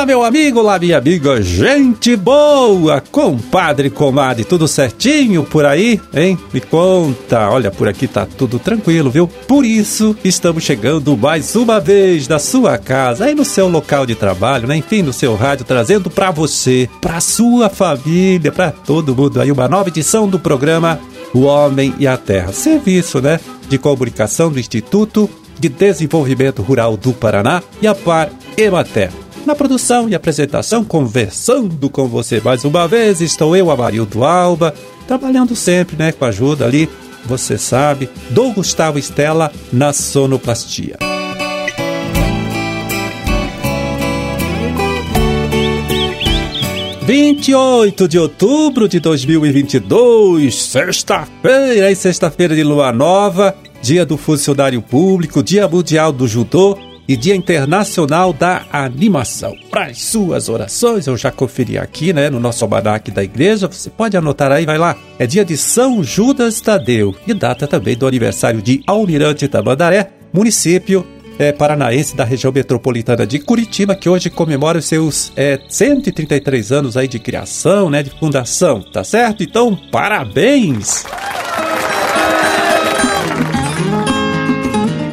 Olá, meu amigo, olá, minha amiga, gente boa, compadre, comadre, tudo certinho por aí, hein? Me conta, olha, por aqui tá tudo tranquilo, viu? Por isso, estamos chegando mais uma vez na sua casa, aí no seu local de trabalho, né? Enfim, no seu rádio, trazendo para você, para sua família, para todo mundo aí, uma nova edição do programa O Homem e a Terra. Serviço, né? De comunicação do Instituto de Desenvolvimento Rural do Paraná e a Par Emater. Na produção e apresentação, conversando com você mais uma vez, estou eu, Amarildo Alba, trabalhando sempre, né, com a ajuda ali, você sabe, do Gustavo Estela na sonoplastia. E oito de outubro de 2022, sexta-feira, sexta-feira de lua nova, dia do funcionário público, dia mundial do judô e Dia Internacional da Animação. Para as suas orações, eu já conferi aqui, né, no nosso almanac da igreja, você pode anotar aí, vai lá. É dia de São Judas Tadeu e data também do aniversário de Almirante Tamandaré, município é, paranaense da região metropolitana de Curitiba, que hoje comemora os seus é, 133 anos aí de criação, né, de fundação, tá certo? Então, parabéns!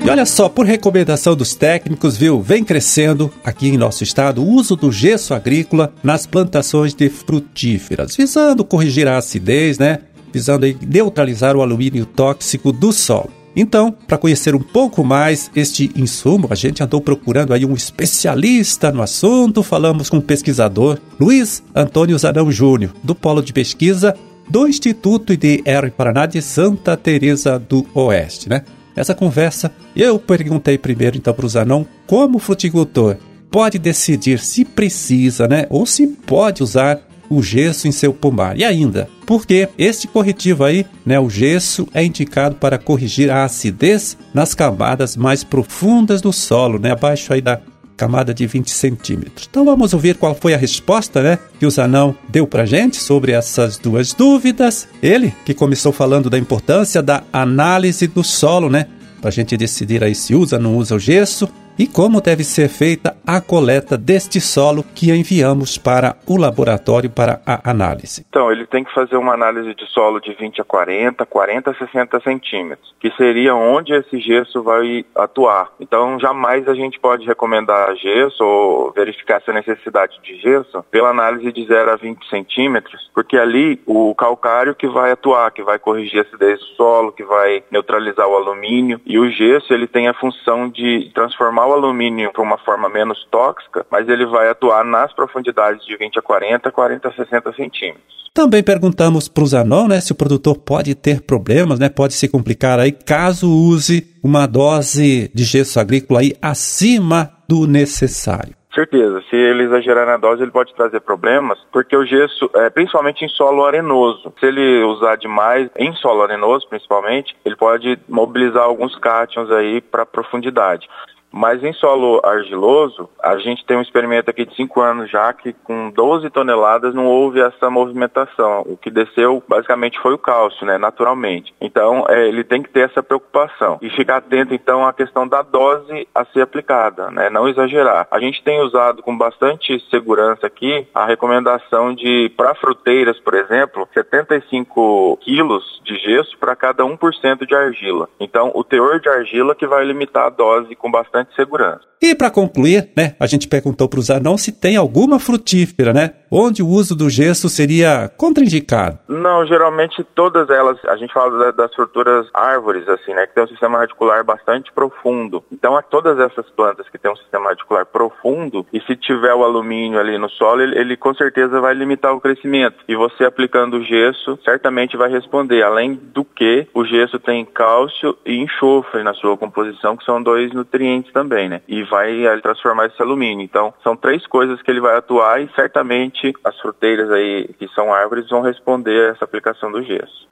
E olha só, por recomendação dos técnicos, viu, vem crescendo aqui em nosso estado o uso do gesso agrícola nas plantações de frutíferas, visando corrigir a acidez, né? Visando neutralizar o alumínio tóxico do solo. Então, para conhecer um pouco mais este insumo, a gente andou procurando aí um especialista no assunto. Falamos com o pesquisador Luiz Antônio Zanão Júnior, do Polo de Pesquisa do Instituto IDR Paraná de Santa Teresa do Oeste, né? Essa conversa, eu perguntei primeiro então para o Zanon como o fruticultor pode decidir se precisa, né, ou se pode usar o gesso em seu pomar. E ainda, porque este corretivo aí, né, o gesso, é indicado para corrigir a acidez nas camadas mais profundas do solo, né, abaixo aí da camada de 20 centímetros. Então vamos ouvir qual foi a resposta, né, que o Zanão deu para gente sobre essas duas dúvidas. Ele que começou falando da importância da análise do solo, né, para a gente decidir aí se usa ou não usa o gesso e como deve ser feita a coleta deste solo que enviamos para o laboratório para a análise. Então, ele tem que fazer uma análise de solo de 20 a 40, 40 a 60 centímetros, que seria onde esse gesso vai atuar. Então, jamais a gente pode recomendar gesso ou verificar essa necessidade de gesso pela análise de 0 a 20 centímetros, porque ali o calcário que vai atuar, que vai corrigir a acidez do solo, que vai neutralizar o alumínio, e o gesso ele tem a função de transformar o alumínio para uma forma menos tóxica, mas ele vai atuar nas profundidades de 20 a 40, 40 a 60 centímetros. Também perguntamos para o Zanon né, se o produtor pode ter problemas, né, pode se complicar aí caso use uma dose de gesso agrícola aí acima do necessário. Certeza. Se ele exagerar na dose, ele pode trazer problemas, porque o gesso, é, principalmente em solo arenoso, se ele usar demais, em solo arenoso principalmente, ele pode mobilizar alguns cátions aí para profundidade. Mas em solo argiloso, a gente tem um experimento aqui de 5 anos já que com 12 toneladas não houve essa movimentação. O que desceu basicamente foi o cálcio, né, naturalmente. Então, é, ele tem que ter essa preocupação e ficar atento então à questão da dose a ser aplicada, né, não exagerar. A gente tem usado com bastante segurança aqui a recomendação de, para fruteiras, por exemplo, 75 quilos de gesso para cada 1% de argila. Então, o teor de argila que vai limitar a dose com bastante bastante segurança. E para concluir, né, a gente perguntou para o Zanon se tem alguma frutífera, né, onde o uso do gesso seria contraindicado. Não, geralmente todas elas, a gente fala das fruturas árvores, assim, né, que tem um sistema radicular bastante profundo. Então, todas essas plantas que têm um sistema radicular profundo, e se tiver o alumínio ali no solo, ele, ele com certeza vai limitar o crescimento. E você aplicando o gesso, certamente vai responder. Além do que, o gesso tem cálcio e enxofre na sua composição, que são dois nutrientes também, né? E vai transformar esse alumínio. Então, são três coisas que ele vai atuar e certamente as fruteiras aí que são árvores vão responder a essa aplicação do gesso.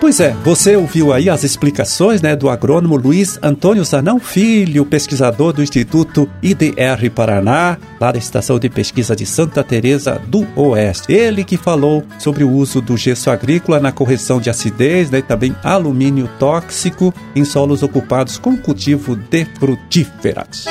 Pois é, você ouviu aí as explicações né, do agrônomo Luiz Antônio Zanão Filho, pesquisador do Instituto IDR Paraná, lá da Estação de Pesquisa de Santa Teresa do Oeste. Ele que falou sobre o uso do gesso agrícola na correção de acidez né, e também alumínio tóxico em solos ocupados com cultivo de frutíferas.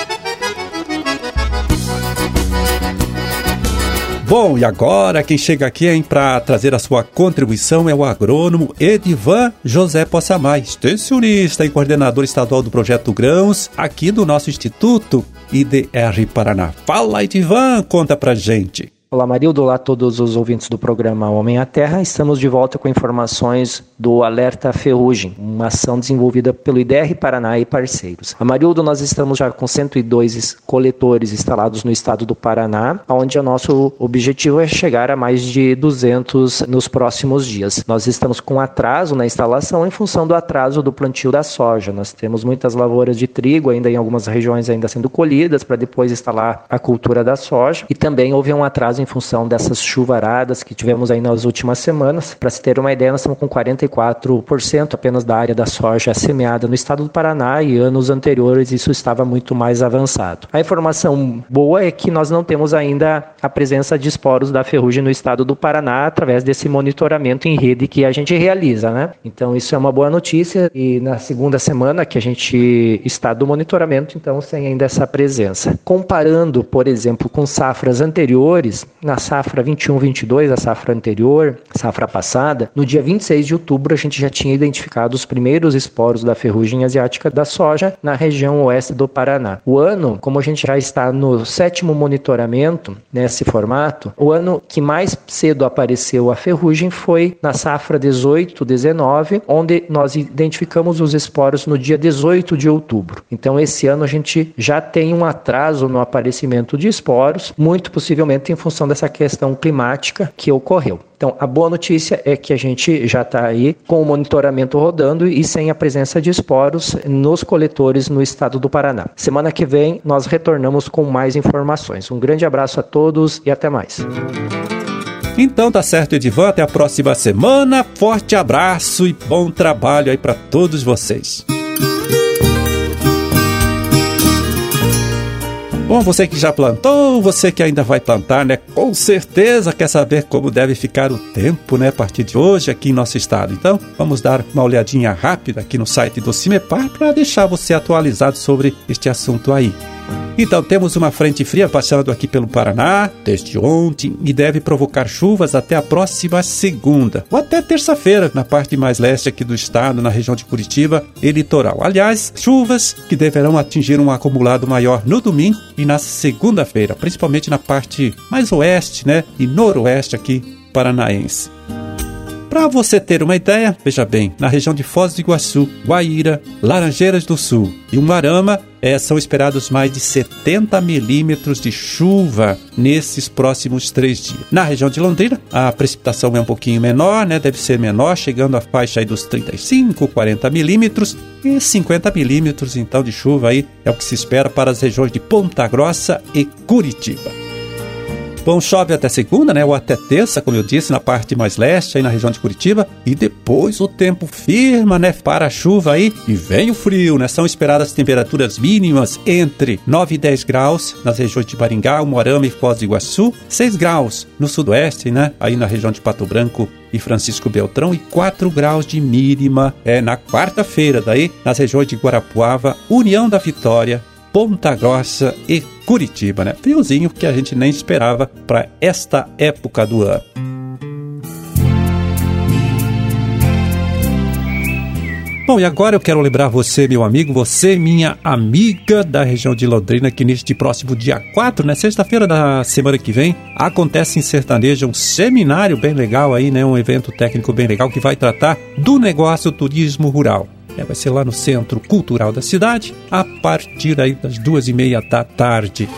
Bom, e agora quem chega aqui para trazer a sua contribuição é o agrônomo Edivan José Possamay, extensionista e coordenador estadual do projeto Grãos, aqui do nosso Instituto IDR Paraná. Fala, Edivan, conta pra gente. Olá, Marildo. Olá a todos os ouvintes do programa Homem à Terra. Estamos de volta com informações do Alerta Ferrugem, uma ação desenvolvida pelo IDR Paraná e parceiros. A Marildo, nós estamos já com 102 coletores instalados no estado do Paraná, onde o nosso objetivo é chegar a mais de 200 nos próximos dias. Nós estamos com atraso na instalação em função do atraso do plantio da soja. Nós temos muitas lavouras de trigo ainda em algumas regiões ainda sendo colhidas para depois instalar a cultura da soja e também houve um atraso em função dessas chuvaradas que tivemos aí nas últimas semanas. Para se ter uma ideia, nós estamos com 44% apenas da área da soja semeada no estado do Paraná e anos anteriores isso estava muito mais avançado. A informação boa é que nós não temos ainda a presença de esporos da ferrugem no estado do Paraná através desse monitoramento em rede que a gente realiza, né? Então isso é uma boa notícia e na segunda semana que a gente está do monitoramento, então sem ainda essa presença. Comparando, por exemplo, com safras anteriores, na safra 21-22, a safra anterior, safra passada, no dia 26 de outubro a gente já tinha identificado os primeiros esporos da ferrugem asiática da soja na região oeste do Paraná. O ano, como a gente já está no sétimo monitoramento nesse formato, o ano que mais cedo apareceu a ferrugem foi na safra 18-19, onde nós identificamos os esporos no dia 18 de outubro. Então esse ano a gente já tem um atraso no aparecimento de esporos, muito possivelmente em função função dessa questão climática que ocorreu. Então, a boa notícia é que a gente já está aí com o monitoramento rodando e sem a presença de esporos nos coletores no estado do Paraná. Semana que vem nós retornamos com mais informações. Um grande abraço a todos e até mais. Então tá certo, Edivan. Até a próxima semana. Forte abraço e bom trabalho aí para todos vocês. Bom, você que já plantou, você que ainda vai plantar, né? Com certeza quer saber como deve ficar o tempo, né? A partir de hoje aqui em nosso estado. Então, vamos dar uma olhadinha rápida aqui no site do Cimepar para deixar você atualizado sobre este assunto aí. Então, temos uma frente fria passando aqui pelo Paraná desde ontem e deve provocar chuvas até a próxima segunda, ou até terça-feira, na parte mais leste aqui do estado, na região de Curitiba e litoral. Aliás, chuvas que deverão atingir um acumulado maior no domingo e na segunda-feira, principalmente na parte mais oeste, né, e noroeste aqui paranaense. Para você ter uma ideia, veja bem, na região de Foz do Iguaçu, Guaíra, Laranjeiras do Sul e Umarama, é, são esperados mais de 70 milímetros de chuva nesses próximos três dias. Na região de Londrina, a precipitação é um pouquinho menor, né? Deve ser menor, chegando à faixa dos 35, 40 milímetros e 50 milímetros então de chuva aí é o que se espera para as regiões de Ponta Grossa e Curitiba. Bom, chove até segunda, né? Ou até terça, como eu disse, na parte mais leste, aí na região de Curitiba. E depois o tempo firma, né? Para a chuva aí e vem o frio, né? São esperadas temperaturas mínimas entre 9 e 10 graus nas regiões de Maringá, Moarama e Foz do Iguaçu. 6 graus no sudoeste, né? Aí na região de Pato Branco e Francisco Beltrão e 4 graus de mínima é na quarta-feira, daí nas regiões de Guarapuava, União da Vitória, Ponta Grossa e Curitiba, né? Friozinho que a gente nem esperava para esta época do ano. Bom, e agora eu quero lembrar você, meu amigo, você, minha amiga da região de Londrina, que neste próximo dia 4, né, sexta-feira da semana que vem, acontece em Sertaneja um seminário bem legal aí, né, um evento técnico bem legal que vai tratar do negócio turismo rural. É, vai ser lá no Centro Cultural da cidade, a partir aí das duas e meia da tarde.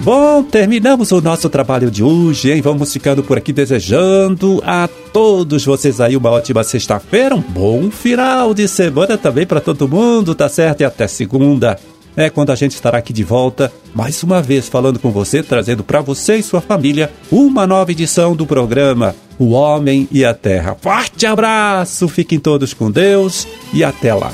Bom, terminamos o nosso trabalho de hoje, hein? Vamos ficando por aqui desejando a todos vocês aí uma ótima sexta-feira, um bom final de semana também para todo mundo, tá certo? E até segunda é quando a gente estará aqui de volta, mais uma vez falando com você, trazendo para você e sua família uma nova edição do programa O Homem e a Terra. Forte abraço, fiquem todos com Deus e até lá.